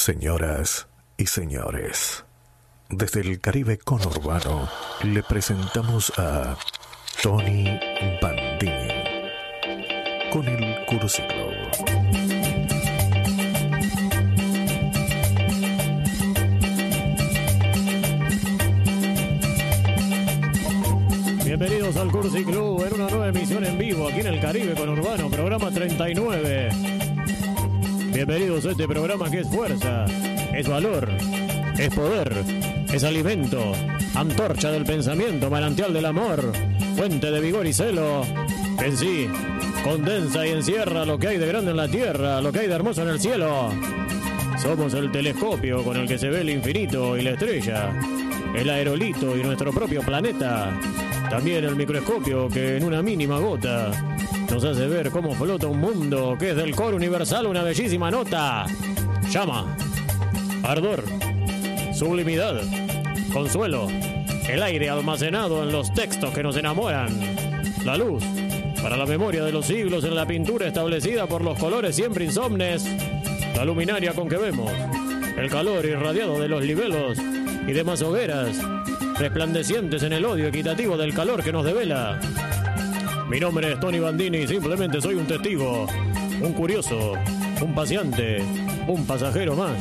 Señoras y señores, desde el Caribe conurbano le presentamos a Tony Bandini con el Club. Bienvenidos al Cursi Club en una nueva emisión en vivo aquí en el Caribe con Urbano, programa 39. Bienvenidos a este programa que es fuerza, es valor, es poder, es alimento, antorcha del pensamiento, manantial del amor, fuente de vigor y celo. En sí, condensa y encierra lo que hay de grande en la tierra, lo que hay de hermoso en el cielo. Somos el telescopio con el que se ve el infinito y la estrella, el aerolito y nuestro propio planeta. También el microscopio que en una mínima gota nos hace ver cómo flota un mundo que es del coro universal una bellísima nota. Llama, ardor, sublimidad, consuelo, el aire almacenado en los textos que nos enamoran, la luz para la memoria de los siglos en la pintura establecida por los colores siempre insomnes, la luminaria con que vemos, el calor irradiado de los libelos y demás hogueras resplandecientes en el odio equitativo del calor que nos devela. Mi nombre es Tony Bandini, simplemente soy un testigo, un curioso, un paciente, un pasajero más.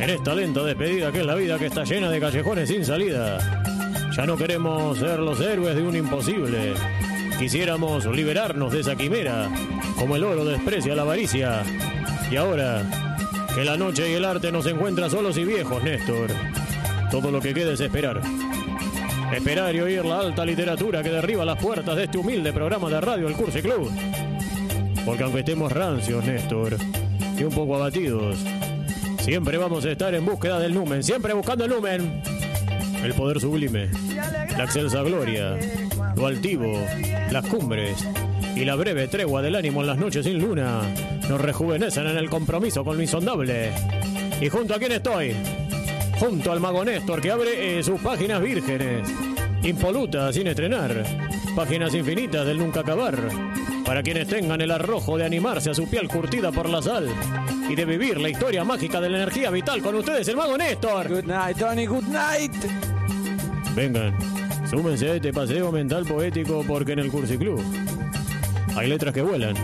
En esta lenta despedida que es la vida que está llena de callejones sin salida. Ya no queremos ser los héroes de un imposible. Quisiéramos liberarnos de esa quimera, como el oro desprecia la avaricia. Y ahora, que la noche y el arte nos encuentran solos y viejos, Néstor. Todo lo que queda es esperar. Esperar y oír la alta literatura que derriba las puertas de este humilde programa de radio El Curse Club. Porque aunque estemos rancios, Néstor, y un poco abatidos, siempre vamos a estar en búsqueda del numen, siempre buscando el numen. El poder sublime, la excelsa gloria, lo altivo, las cumbres y la breve tregua del ánimo en las noches sin luna nos rejuvenecen en el compromiso con lo insondable. ¿Y junto a quién estoy? Junto al mago Néstor que abre eh, sus páginas vírgenes, impolutas sin estrenar, páginas infinitas del nunca acabar, para quienes tengan el arrojo de animarse a su piel curtida por la sal y de vivir la historia mágica de la energía vital con ustedes, el mago Néstor. Good night, Tony, good night. Vengan, súmense a este paseo mental poético porque en el Cursi Club hay letras que vuelan,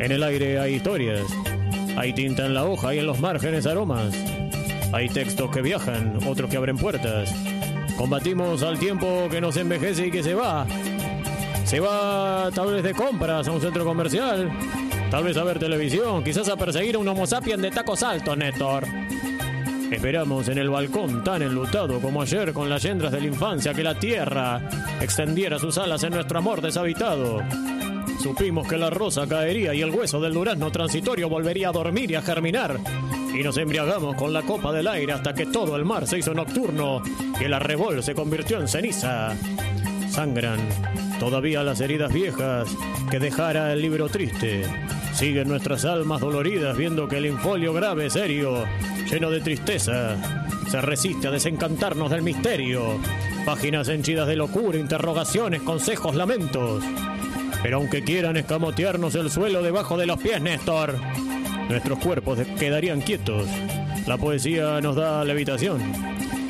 en el aire hay historias, hay tinta en la hoja y en los márgenes aromas. Hay textos que viajan, otros que abren puertas. Combatimos al tiempo que nos envejece y que se va. Se va tal vez de compras a un centro comercial, tal vez a ver televisión, quizás a perseguir a un homo sapiens de tacos altos, Néstor. Esperamos en el balcón tan enlutado como ayer con las yendras de la infancia que la tierra extendiera sus alas en nuestro amor deshabitado. Supimos que la rosa caería y el hueso del durazno transitorio volvería a dormir y a germinar y nos embriagamos con la copa del aire hasta que todo el mar se hizo nocturno y el arrebol se convirtió en ceniza. Sangran todavía las heridas viejas que dejara el libro triste. Siguen nuestras almas doloridas viendo que el infolio grave, serio, lleno de tristeza, se resiste a desencantarnos del misterio. Páginas henchidas de locura, interrogaciones, consejos, lamentos. Pero aunque quieran escamotearnos el suelo debajo de los pies, Néstor, nuestros cuerpos quedarían quietos. La poesía nos da levitación.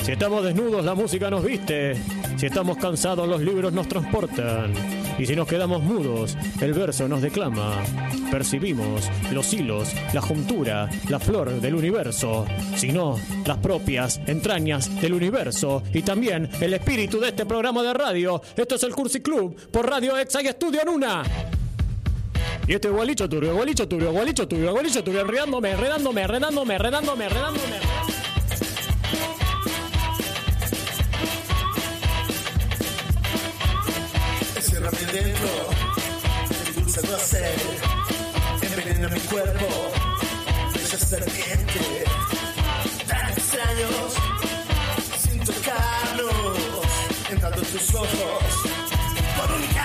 Si estamos desnudos, la música nos viste. Si estamos cansados, los libros nos transportan. Y si nos quedamos mudos, el verso nos declama. Percibimos los hilos, la juntura, la flor del universo, sino las propias entrañas del universo y también el espíritu de este programa de radio. Esto es el Cursi Club por Radio Exa y Estudio en una. Y este gualicho turbio, gualicho turbio, gualicho turbio, gualicho turbio, enredándome, enredándome, enredándome, enredándome, enredándome. Enciérrame dentro, dulce tu hacer, envenena mi cuerpo, bella serpiente, tan extraños, sin tocarnos, entrando en tus ojos, por única.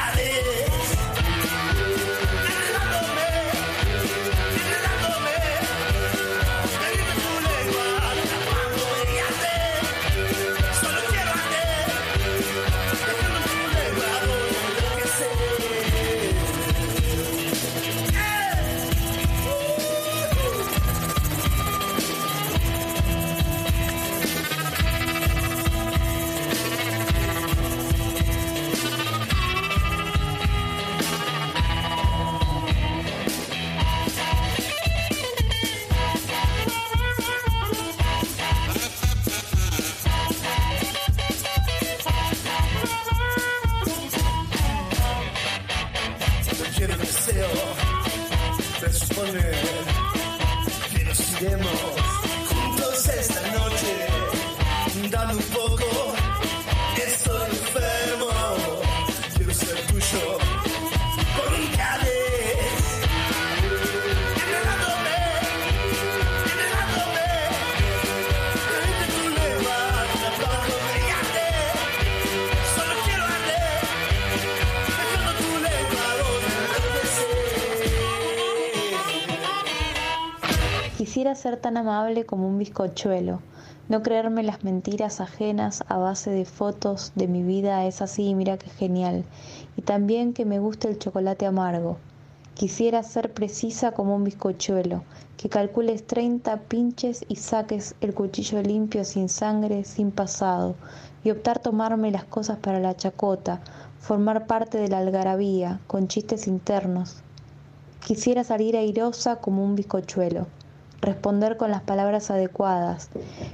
Quisiera ser tan amable como un bizcochuelo, no creerme las mentiras ajenas a base de fotos de mi vida es así, mira qué genial, y también que me guste el chocolate amargo. Quisiera ser precisa como un bizcochuelo, que calcules 30 pinches y saques el cuchillo limpio sin sangre, sin pasado, y optar tomarme las cosas para la chacota, formar parte de la algarabía, con chistes internos. Quisiera salir airosa como un bizcochuelo, responder con las palabras adecuadas,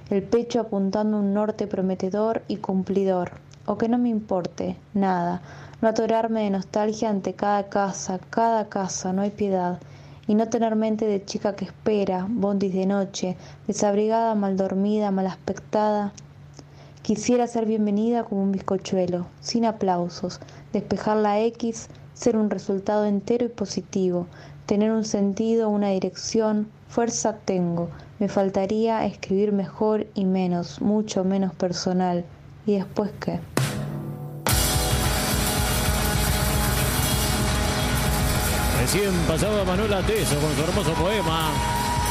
el pecho apuntando un norte prometedor y cumplidor, o que no me importe, nada, no atorarme de nostalgia ante cada casa, cada casa, no hay piedad, y no tener mente de chica que espera, bondis de noche, desabrigada, mal dormida, mal aspectada. Quisiera ser bienvenida como un bizcochuelo, sin aplausos, despejar la X, ser un resultado entero y positivo, tener un sentido, una dirección, fuerza tengo, me faltaría escribir mejor y menos, mucho menos personal. ¿Y después qué? Recién pasaba Manuela Teso con su hermoso poema.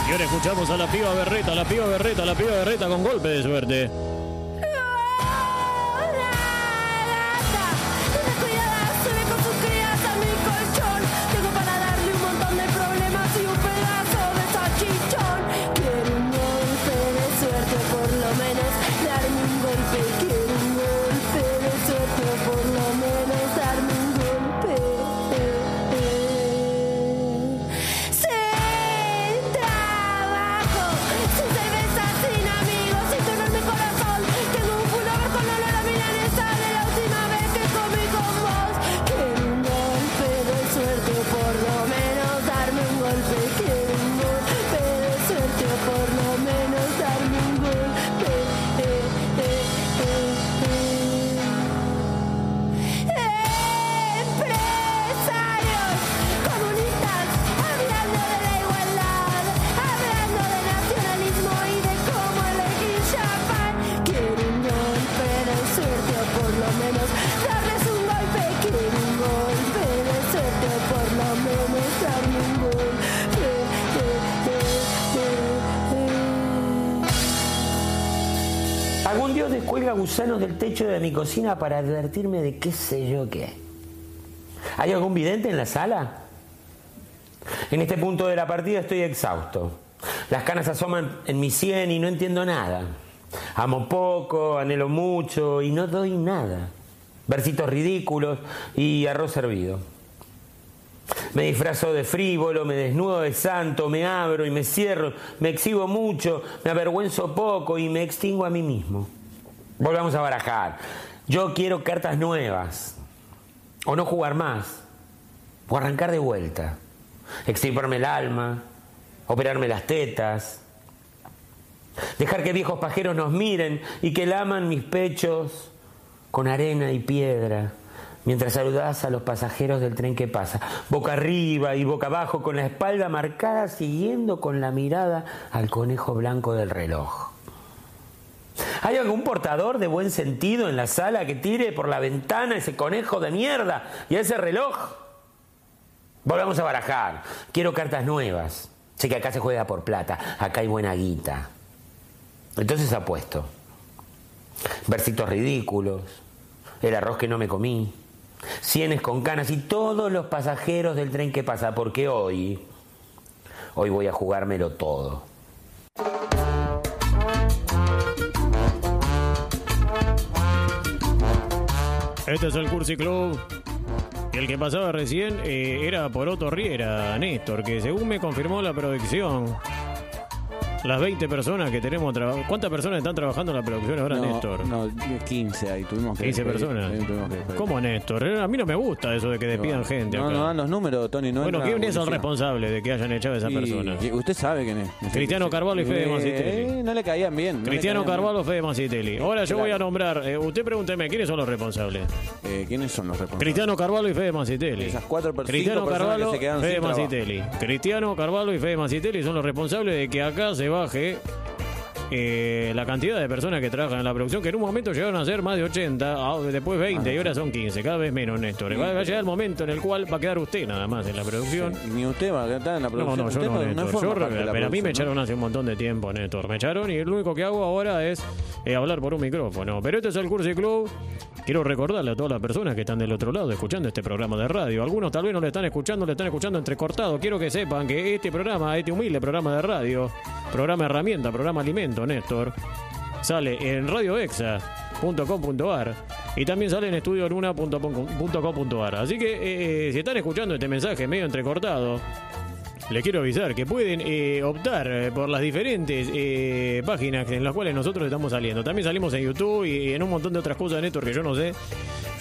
Y ahora escuchamos a la piba berreta, la piba berreta, la piba berreta con golpe de suerte. Mi cocina para advertirme de qué sé yo qué. ¿Hay algún vidente en la sala? En este punto de la partida estoy exhausto. Las canas asoman en mi sien y no entiendo nada. Amo poco, anhelo mucho y no doy nada. Versitos ridículos y arroz servido. Me disfrazo de frívolo, me desnudo de santo, me abro y me cierro, me exhibo mucho, me avergüenzo poco y me extingo a mí mismo. Volvamos a barajar. Yo quiero cartas nuevas. O no jugar más. O arrancar de vuelta. Extirparme el alma. Operarme las tetas. Dejar que viejos pajeros nos miren y que laman mis pechos con arena y piedra mientras saludás a los pasajeros del tren que pasa, boca arriba y boca abajo, con la espalda marcada, siguiendo con la mirada al conejo blanco del reloj. ¿Hay algún portador de buen sentido en la sala que tire por la ventana ese conejo de mierda y ese reloj? Volvamos a barajar. Quiero cartas nuevas. Sé que acá se juega por plata, acá hay buena guita. Entonces apuesto. Versitos ridículos, el arroz que no me comí, sienes con canas y todos los pasajeros del tren que pasa, porque hoy, hoy voy a jugármelo todo. Este es el Cursi Club. Y el que pasaba recién eh, era Poroto Riera, Néstor, que según me confirmó la producción, las 20 personas que tenemos trabajando. ¿Cuántas personas están trabajando en la producción ahora, no, Néstor? no, 15 ahí, tuvimos que 15 despedir, personas. tuvimos que. ¿Cómo, Néstor? A mí no me gusta eso de que despidan gente. No, acá. no dan los números, Tony. No bueno, ¿quién es el responsable de que hayan echado a esa Y- persona? y usted sabe quién es. Cristiano Carvalho y Fede Eh, Mancitelli. no le caían bien. Cristiano caían bien. Carvalho, Fede Mancitelli. Ahora yo voy a nombrar. eh, usted pregúnteme, ¿quiénes son los responsables? Eh, ¿Quiénes son los responsables? Cristiano Carvalho y Fede Mancitelli. Esas cuatro per- Cristiano personas Carvalho, que se Fede. Mancitelli. Cristiano Carvalho y Fede Mancitelli son los responsables de que acá se baje eh, la cantidad de personas que trabajan en la producción, que en un momento llegaron a ser más de 80, ah, después 20 y ahora son 15, cada vez menos, Néstor. Va, va a llegar el momento en el cual va a quedar usted nada más en la producción. Ni usted va a estar en la No, producción. no, yo Usted no, Néstor. Yo- de la pero a mí me echaron hace un montón de tiempo, Néstor. Me echaron y lo único que hago ahora es eh, hablar por un micrófono. Pero este es el Cursi Club. Quiero recordarle a todas las personas que están del otro lado escuchando este programa de radio. Algunos tal vez no le están escuchando, le están escuchando entrecortado. Quiero que sepan que este programa, este humilde programa de radio, programa herramienta, programa alimento, Néstor, sale en radioexa.com.ar y también sale en estudioluna.com.ar. Así que eh, si están escuchando este mensaje medio entrecortado, les quiero avisar que pueden eh, optar eh, por las diferentes eh, páginas en las cuales nosotros estamos saliendo. También salimos en YouTube y en un montón de otras cosas, Néstor, que yo no sé,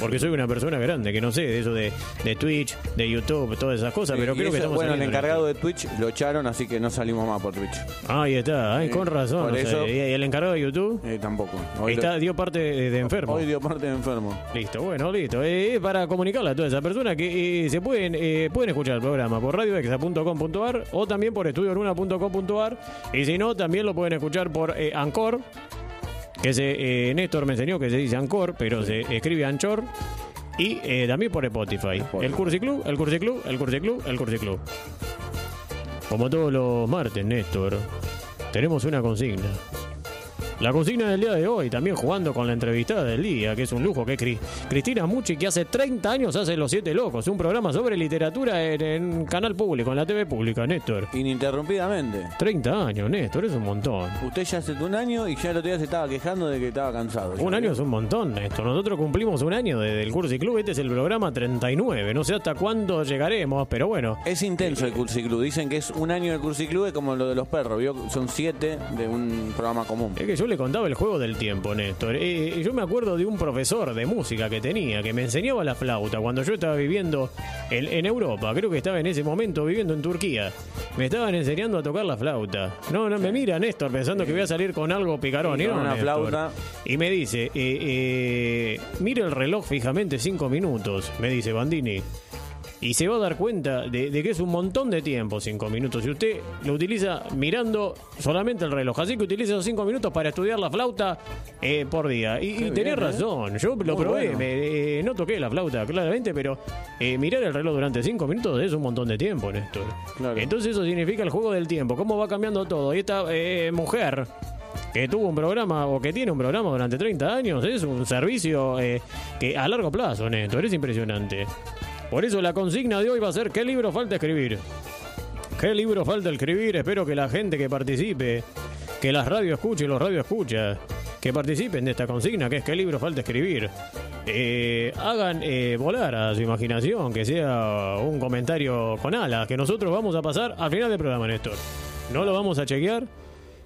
porque soy una persona grande, que no sé de eso de, de Twitch, de YouTube, todas esas cosas, pero Y creo que estamos Bueno, el encargado de Twitch lo echaron, así que no salimos más por Twitch. Ahí está, ay, Sí, con razón. por o sea, eso- ¿Y el encargado de YouTube? Eh, tampoco. Hoy Está, lo- dio parte de, de enfermo. Hoy dio parte de enfermo. Listo, bueno, listo. Eh, para comunicarle a todas esas personas que eh, se pueden eh, pueden escuchar el programa por radioexa.com.ar o también por estudioluna.com.ar y si no, también lo pueden escuchar por eh, Anchor, que se, eh, Néstor me enseñó que se dice Anchor, pero se escribe Anchor. Y eh, también por Spotify. El Cursi Club, el Cursi Club, el Cursi Club, el Cursi Club. Como todos los martes, Néstor, tenemos una consigna. La consigna del día de hoy, también jugando con la entrevistada del día, que es un lujo, que es Cri- Cristina Mucci, que hace 30 años hace Los Siete Locos, un programa sobre literatura en, en canal público, en la TV pública, Néstor. Ininterrumpidamente. 30 años, Néstor, es un montón. Usted ya hace un año y ya el otro día se estaba quejando de que estaba cansado. Un año es un montón, Néstor. Nosotros cumplimos un año desde el Cursi Club, este es el programa 39. No sé hasta cuándo llegaremos, pero bueno. Es intenso el Cursi Club. Dicen que es un año del Cursi Club, es como lo de los perros. ¿vio? Son siete de un programa común. Es que yo le contaba el juego del tiempo, Néstor. Eh, yo me acuerdo de un profesor de música que tenía, que me enseñaba la flauta cuando yo estaba viviendo en, en Europa. Creo que estaba en ese momento viviendo en Turquía. Me estaban enseñando a tocar la flauta. No, no, me mira Néstor pensando que voy a salir con algo picarón. Y no, una Néstor. flauta. Y me dice, eh, eh, mire el reloj fijamente cinco minutos, me dice Bandini. Y se va a dar cuenta de, de que es un montón de tiempo, cinco minutos. Y usted lo utiliza mirando solamente el reloj. Así que utiliza esos cinco minutos para estudiar la flauta eh, por día. Y, y bien, tenés ¿eh? razón. Yo lo Muy probé. bueno. me- eh, no toqué la flauta, claramente, pero eh, mirar el reloj durante cinco minutos es un montón de tiempo, Néstor. Claro. Entonces eso significa el juego del tiempo. ¿Cómo va cambiando todo? Y esta eh, mujer que tuvo un programa o que tiene un programa durante 30 años es un servicio eh, que a largo plazo, Néstor, es impresionante. Por eso la consigna de hoy va a ser ¿qué libro falta escribir? ¿Qué libro falta escribir? Espero que la gente que participe, que las radio escuche y los radio escucha, que participen de esta consigna, que es ¿qué libro falta escribir? Eh, hagan eh, volar a su imaginación, que sea un comentario con alas, que nosotros vamos a pasar al final del programa, Néstor. No lo vamos a chequear,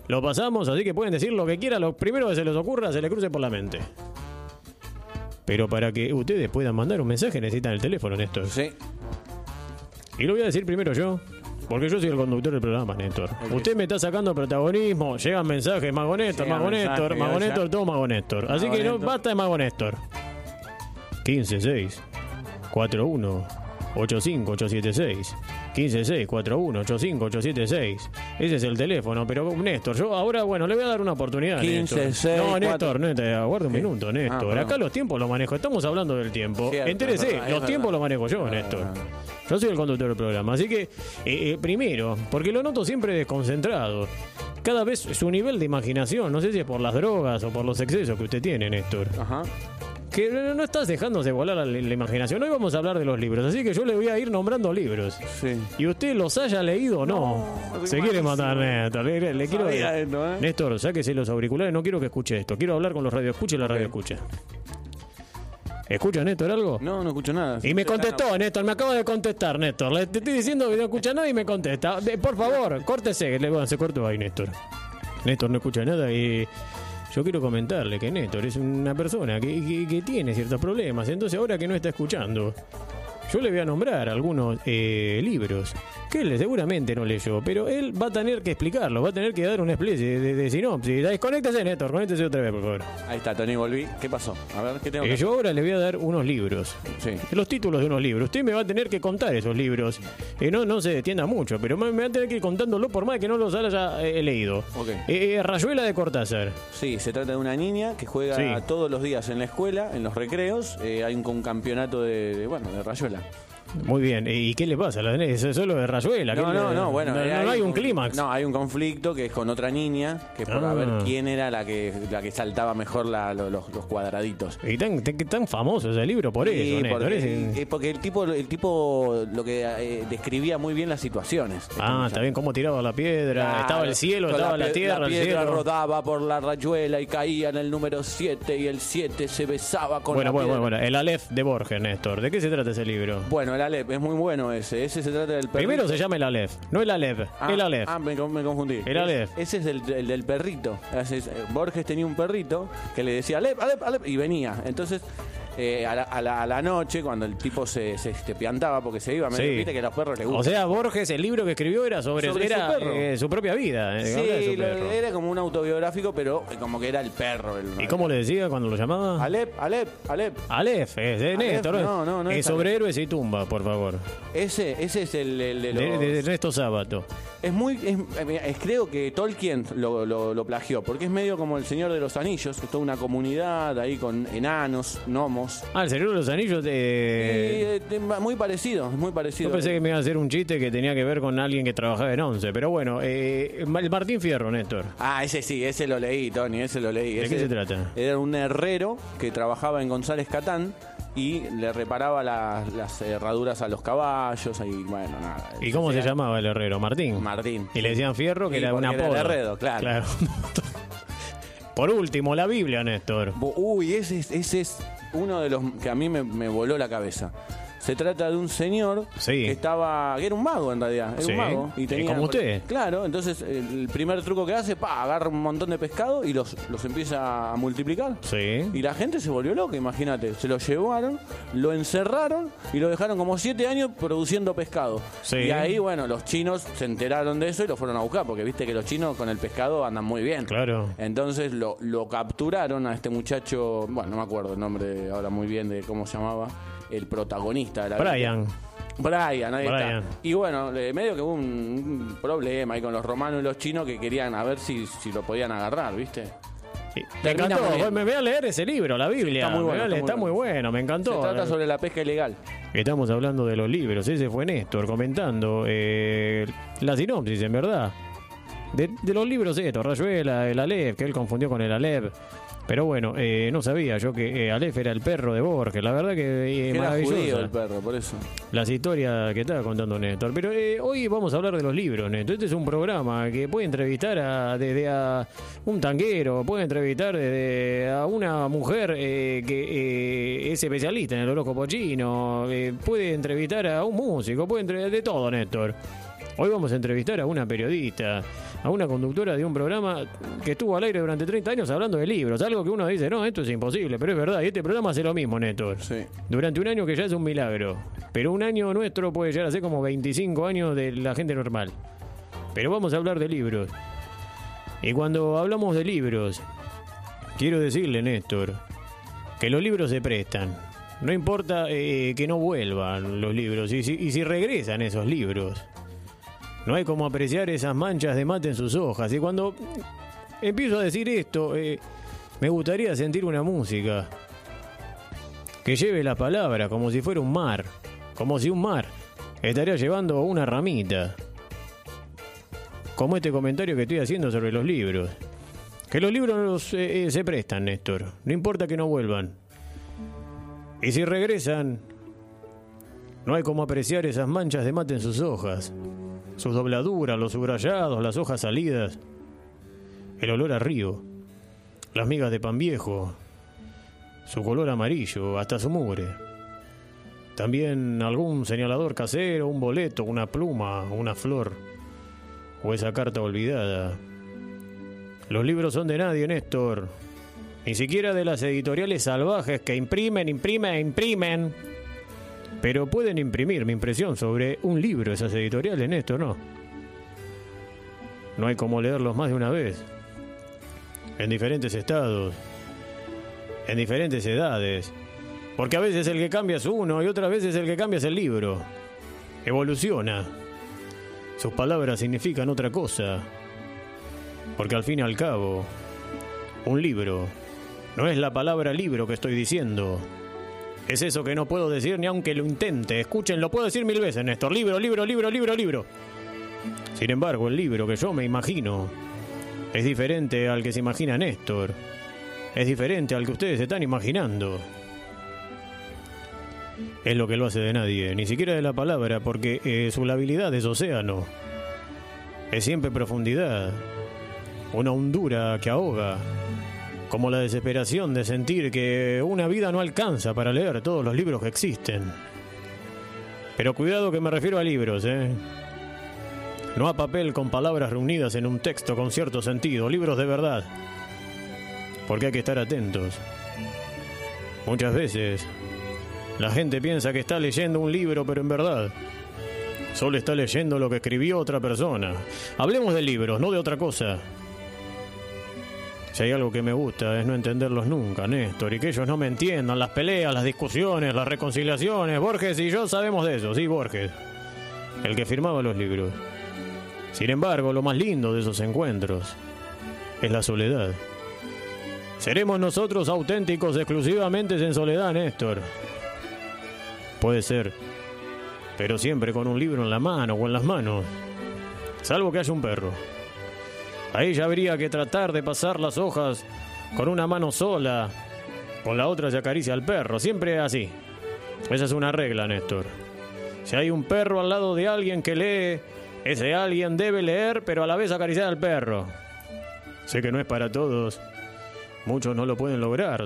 lo pasamos, así que pueden decir lo que quieran, lo primero que se les ocurra, se les cruce por la mente. Pero para que ustedes puedan mandar un mensaje necesitan el teléfono, Néstor. Sí. Y lo voy a decir primero yo, porque yo soy el conductor del programa, Néstor. Usted me está sacando protagonismo, llegan mensajes, Mago Néstor, Llegan Mago Néstor, Mago. Néstor, todo Mago Néstor. Así Mago que no basta de Mago Néstor. 15 6 41 85 876 15 6 41 85 876 Ese es el teléfono, pero Néstor, yo ahora, bueno, le voy a dar una oportunidad. 15, Néstor. 6, no, Néstor, 4. Néstor, aguarda un ¿Qué? minuto, Ah, Néstor. perdón. Acá los tiempos los manejo, estamos hablando del tiempo. Cierto, Entérese, verdad, los tiempos los manejo yo, Néstor. Yo soy el conductor del programa, así que, eh, eh, primero, porque lo noto siempre desconcentrado. Cada vez su nivel de imaginación, no sé si es por las drogas o por los excesos que usted tiene, Néstor, Ajá. Que no estás dejándose volar la, la imaginación. Hoy vamos a hablar de los libros, así que yo le voy a ir nombrando libros. Sí. Y usted los haya leído o no. No, Se quiere matar, Néstor. Le, le quiero esto, ¿eh? Néstor, sáquese los auriculares, no quiero que escuche esto. Quiero hablar con los radioescuchas y la radio escucha. ¿Escucha, Néstor, algo? No, no escucho nada. Y me contestó, Néstor, me acaba de contestar, Néstor. Le te estoy diciendo que no escucha nada y me contesta. Por favor, córtese. Le- bueno, se cortó ahí, Néstor. Néstor no escucha nada y yo quiero comentarle que Néstor es una persona que, tiene ciertos problemas. Entonces ahora que no está escuchando, yo le voy a nombrar algunos eh, libros que él seguramente no leyó, pero él va a tener que explicarlo, va a tener que dar una especie de, de- sinopsis. Desconéctese, Néstor, conéctese otra vez, por favor. Ahí está, Tony, volví. ¿Qué pasó? A ver, ¿qué tengo que Eh, hacer? yo ahora le voy a dar unos libros. Sí. Los títulos de unos libros. Usted me va a tener que contar esos libros. Eh, no, no se detienda mucho, pero me me va a tener que ir contándolo por más que no los haya eh, leído. Ok. Eh, Rayuela de Cortázar. Sí, se trata de una niña que juega Sí. todos los días en la escuela, en los recreos. Eh, hay un, un campeonato de, de, bueno, de rayuela. Muy bien. ¿Y qué le pasa? ¿La- ¿Es solo de Rayuela? No, ¿Qué no, le- no, bueno. No, eh, no hay un clímax. No, hay un conflicto que es con otra niña, que es por Ah. a ver quién era la que la que saltaba mejor la- lo- los, los cuadraditos. Y tan, tan, tan famoso ese libro por Sí, eso, Néstor. porque, Es- eh, porque el tipo el tipo lo que eh, describía muy bien las situaciones. Ah, está bien cómo tiraba la piedra. Estaba el cielo, estaba la, tierra, La el piedra cielo. rodaba por la rayuela y caía en el número 7 y el 7 se besaba con Bueno, la bueno, piedra. bueno, bueno. El Aleph de Borges, Néstor. ¿De qué se trata ese libro? Bueno, el Alep es muy bueno ese. Ese se trata del perrito. Primero se llama el Aleph, no el Aleph, Ah, el Aleph. Ah, me, con- me confundí. El Aleph. Es- Ese es el, el del perrito. Es- eh, Borges tenía un perrito que le decía Alep, Alep, Alep, y venía. Entonces, eh, a, la, a la- a la noche, cuando el tipo se, se piantaba porque se iba, me Sí. viste que a los perros les gusta. O sea, Borges, el libro que escribió era sobre, Sobre su era, perro. eh, su propia vida. eh, Sí, su lo- era como un autobiográfico, pero como que era el perro. el- ¿Y cómo le decía cuando lo llamaba? Alep, Alep, Alep. Aleph, es de Néstor. no, no, no es sobre héroes y por favor. Ese, ese es el, el de los... De, de Ernesto Sábato. Es muy. Es, es- creo que Tolkien lo, lo- lo plagió, porque es medio como el Señor de los Anillos, que es toda una comunidad ahí con enanos, gnomos. Ah, el Señor de los Anillos Y, de... eh, te- muy parecido, muy parecido. Yo pensé que me iba a hacer un chiste que tenía que ver con alguien que trabajaba en Once, pero bueno, eh, el Martín Fierro, Néstor. Ah, ese sí, ese lo leí, Tony, ese lo leí. ¿De Ese qué se trata? Era un herrero que trabajaba en González Catán y le reparaba las, las herraduras a los caballos y bueno, nada. ¿Y cómo se llamaba el herrero? Martín. Martín. Y le decían Fierro, que era un porque era el herrero, claro. Por último, la Biblia, Néstor. Uy, ese, es- ese es uno de los que a mí me, me voló la cabeza. Se trata de un señor Sí. que estaba, que era un mago en realidad, era Sí. un mago. Y como usted. Claro, entonces el primer truco que hace, pa, agarra un montón de pescado y los, los empieza a multiplicar. Sí. Y la gente se volvió loca, imagínate. Se lo llevaron, lo encerraron y lo dejaron como siete años produciendo pescado. Sí. Y ahí, bueno, los chinos se enteraron de eso y lo fueron a buscar, porque viste que los chinos con el pescado andan muy bien. Claro. Entonces lo, lo capturaron a este muchacho, bueno, no me acuerdo el nombre ahora muy bien de cómo se llamaba, el protagonista de la Brian. Brian, ahí Brian. está. Y bueno, eh, medio que hubo un, un problema ahí con los romanos y los chinos que querían a ver si, si lo podían agarrar, ¿viste? Sí. Me encantó. muy. Me voy a leer ese libro, la Biblia. está muy bueno, está Está muy bueno, me encantó. Se trata sobre la pesca ilegal. Estamos hablando de los libros. Ese fue Néstor comentando eh, la sinopsis, en verdad. De, de los libros estos, Rayuela, el Aleph, que él confundió con el Aleph. Pero bueno, eh, no sabía yo que eh, Aleph era el perro de Borges. La verdad que eh, Que era maravillosa. judío el perro, por eso. Las historias que estaba contando Néstor. Pero eh, hoy vamos a hablar de los libros, Néstor. Este es un programa que puede entrevistar a, desde a un tanguero, puede entrevistar desde a una mujer eh, que eh, es especialista en el horóscopo chino, eh, puede entrevistar a un músico, puede entrevistar de todo, Néstor. Hoy vamos a entrevistar a una periodista, a una conductora de un programa que estuvo al aire durante 30 años hablando de libros. Algo que uno dice, no, esto es imposible, pero es verdad. Y este programa hace lo mismo, Néstor. Sí. Durante un año que ya es un milagro. Pero un año nuestro puede llegar a ser como 25 años de la gente normal. Pero vamos a hablar de libros. Y cuando hablamos de libros, quiero decirle, Néstor, que los libros se prestan. No importa eh, que no vuelvan los libros y si, y si regresan esos libros. No hay como apreciar esas manchas de mate en sus hojas. Y cuando empiezo a decir esto, eh, me gustaría sentir una música que lleve la palabra como si fuera un mar, como si un mar estaría llevando una ramita. Como este comentario que estoy haciendo sobre los libros. Que los libros eh, eh, se prestan, Néstor. No importa que no vuelvan. Y si regresan, no hay como apreciar esas manchas de mate en sus hojas. Sus dobladuras, los subrayados, las hojas salidas. El olor a río. Las migas de pan viejo, su color amarillo, hasta su mugre. También algún señalador casero, un boleto, una pluma, una flor, o esa carta olvidada. Los libros son de nadie, Néstor. Ni siquiera de las editoriales salvajes que imprimen, imprimen, imprimen. Pero pueden imprimir mi impresión sobre un libro esas editoriales, Néstor, ¿no? No hay como leerlos más de una vez. En diferentes estados. En diferentes edades. Porque a veces el que cambia es uno y otras veces el que cambia es el libro. Evoluciona. Sus palabras significan otra cosa. Porque al fin y al cabo, un libro no es la palabra libro que estoy diciendo. Es eso que no puedo decir ni aunque lo intente. Escuchen, lo puedo decir mil veces, Néstor. Libro, libro, libro, libro, libro. Sin embargo, el libro que yo me imagino es diferente al que se imagina Néstor. Es diferente al que ustedes están imaginando. Es lo que lo hace de nadie, ni siquiera de la palabra, porque eh, su labilidad es océano. Es siempre profundidad. Una hondura que ahoga. Como la desesperación de sentir que una vida no alcanza para leer todos los libros que existen. Pero cuidado que me refiero a libros, ¿eh? No a papel con palabras reunidas en un texto con cierto sentido, libros de verdad. Porque hay que estar atentos. Muchas veces la gente piensa que está leyendo un libro, pero en verdad solo está leyendo lo que escribió otra persona. Hablemos de libros, no de otra cosa. Si hay algo que me gusta es no entenderlos nunca, Néstor, y que ellos no me entiendan, las peleas, las discusiones, las reconciliaciones. Borges y yo sabemos de eso, sí, Borges, el que firmaba los libros. Sin embargo, lo más lindo de esos encuentros es la soledad. ¿Seremos nosotros auténticos exclusivamente en soledad, Néstor? Puede ser, pero siempre con un libro en la mano o en las manos, salvo que haya un perro. Ahí ya habría que tratar de pasar las hojas con una mano sola, con la otra se acaricia al perro, siempre así. Esa es una regla, Néstor. Si hay un perro al lado de alguien que lee, ese alguien debe leer, pero a la vez acariciar al perro. Sé que no es para todos. Muchos no lo pueden lograr.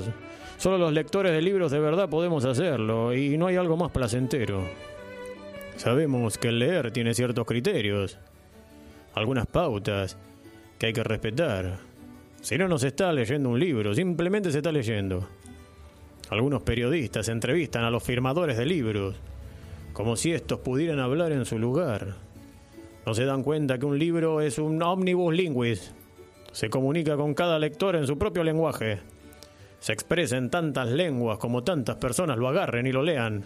Solo los lectores de libros de verdad podemos hacerlo, y no hay algo más placentero. Sabemos que el leer tiene ciertos criterios, algunas pautas que hay que respetar. Si no, no se está leyendo un libro, simplemente se está leyendo. Algunos periodistas entrevistan a los firmadores de libros, como si estos pudieran hablar en su lugar. No se dan cuenta que un libro es un omnibus linguis. Se comunica con cada lector en su propio lenguaje. Se expresa en tantas lenguas como tantas personas lo agarren y lo lean.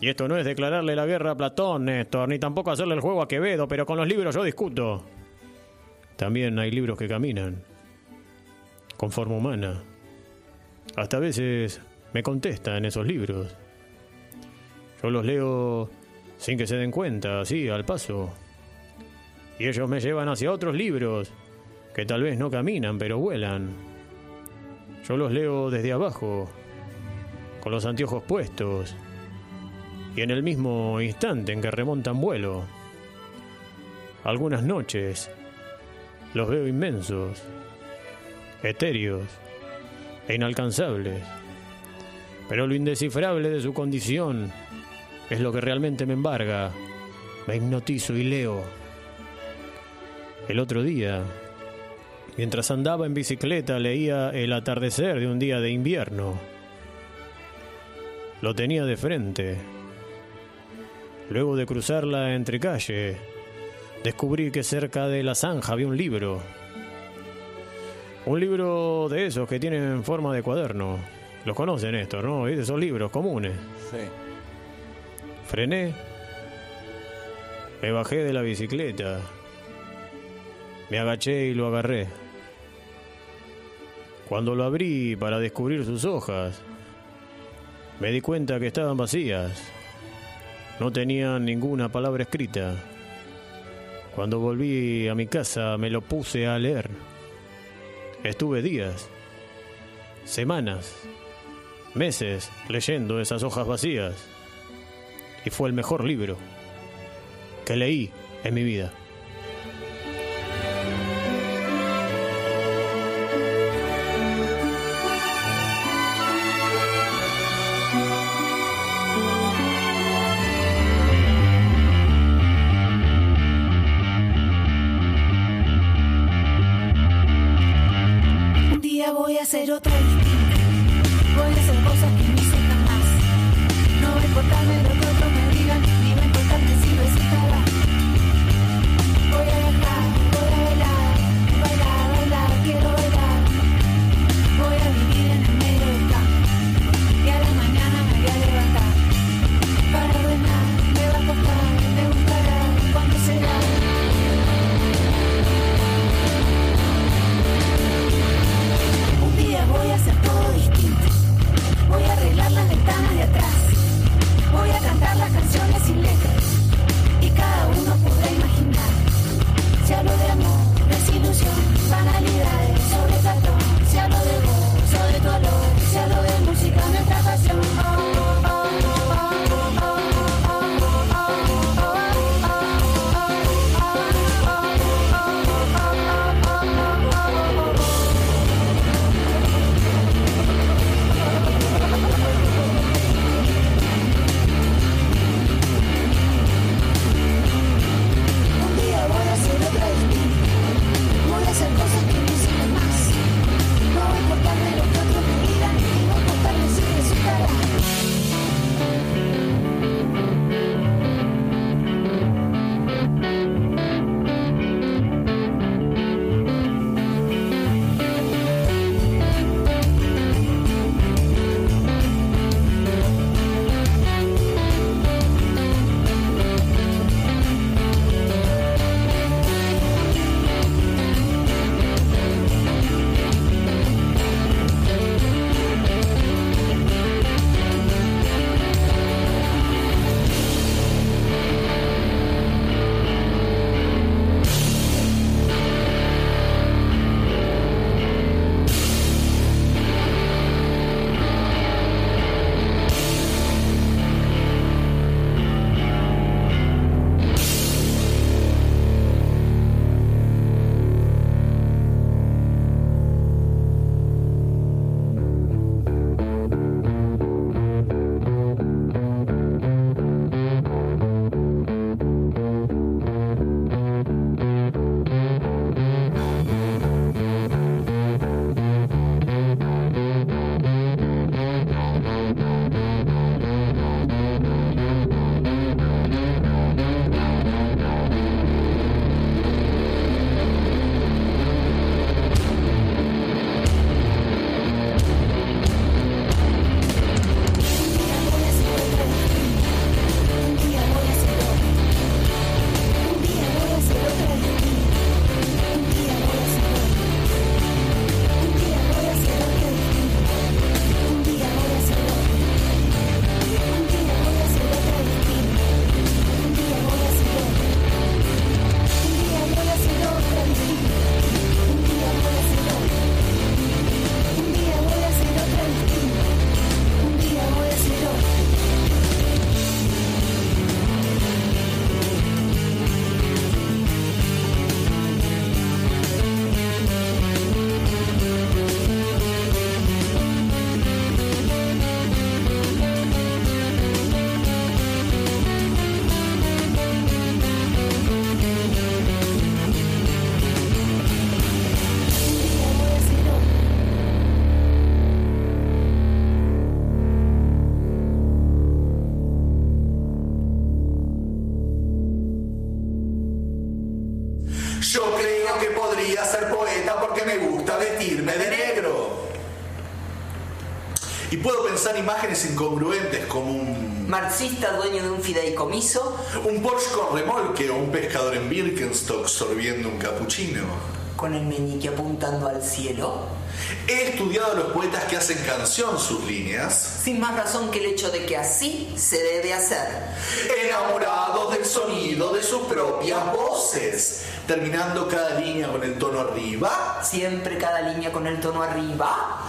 Y esto no es declararle la guerra a Platón, Néstor, ni tampoco hacerle el juego a Quevedo, pero con los libros yo discuto. También hay libros que caminan, con forma humana. Hasta a veces me contestan esos libros. Yo los leo sin que se den cuenta, así, al paso. Y ellos me llevan hacia otros libros, que tal vez no caminan, pero vuelan. Yo los leo desde abajo, con los anteojos puestos, y en el mismo instante en que remontan vuelo. Algunas noches los veo inmensos, etéreos e inalcanzables, pero lo indescifrable de su condición es lo que realmente me embarga. Me hipnotizo y leo. El otro día, mientras andaba en bicicleta, leía el atardecer de un día de invierno. Lo tenía de frente. Luego de cruzar la entrecalle, descubrí que cerca de la zanja había un libro. Un libro de esos que tienen forma de cuaderno. Los conocen estos, ¿no? Esos libros comunes. Sí. Frené. Me bajé de la bicicleta. Me agaché y lo agarré. Cuando lo abrí para descubrir sus hojas, me di cuenta que estaban vacías. No tenían ninguna palabra escrita. Cuando volví a mi casa me lo puse a leer. Estuve días, semanas, meses leyendo esas hojas vacías y fue el mejor libro que leí en mi vida. Dueño de un fideicomiso un Porsche con remolque o un pescador en Birkenstock sorbiendo un capuchino. con el meñique apuntando al cielo. He estudiado a los poetas que hacen canción sus líneas, Sin más razón que el hecho de que así se debe hacer. enamorados del sonido de sus propias voces, terminando cada línea con el tono arriba, Siempre cada línea con el tono arriba.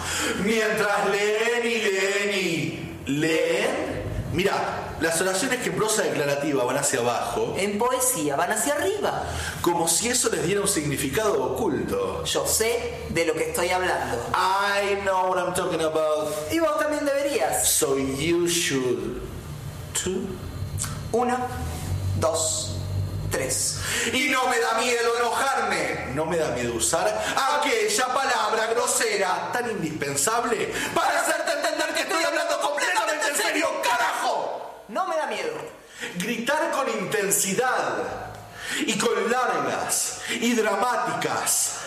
mientras leen y leen y leen. Mira, las oraciones que en prosa declarativa van hacia abajo, En poesía van hacia arriba. como si eso les diera un significado oculto. Yo sé de lo que estoy hablando. I know what I'm talking about, Y vos también deberías. so you should too. Uno, dos, tres. Y no me da miedo enojarme, no me da miedo usar aquella palabra grosera tan indispensable para hacerte entender que estoy hablando completamente en serio, carajo. Gritar con intensidad y con largas y dramáticas.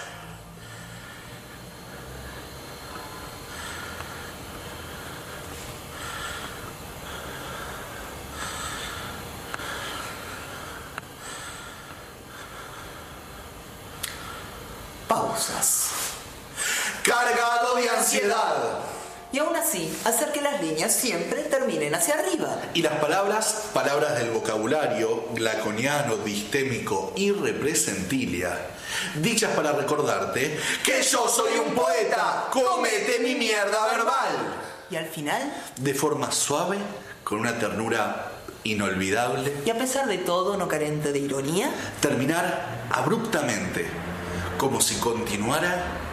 Pausas. Cargado de ansiedad. Así, hacer que las líneas siempre terminen hacia arriba. Y las palabras, palabras del vocabulario glaconiano, distémico y representilia, dichas para recordarte que yo soy un poeta, comete mi mierda verbal. Y al final, De forma suave, con una ternura inolvidable, y a pesar de todo no carente de ironía, terminar abruptamente, como si continuara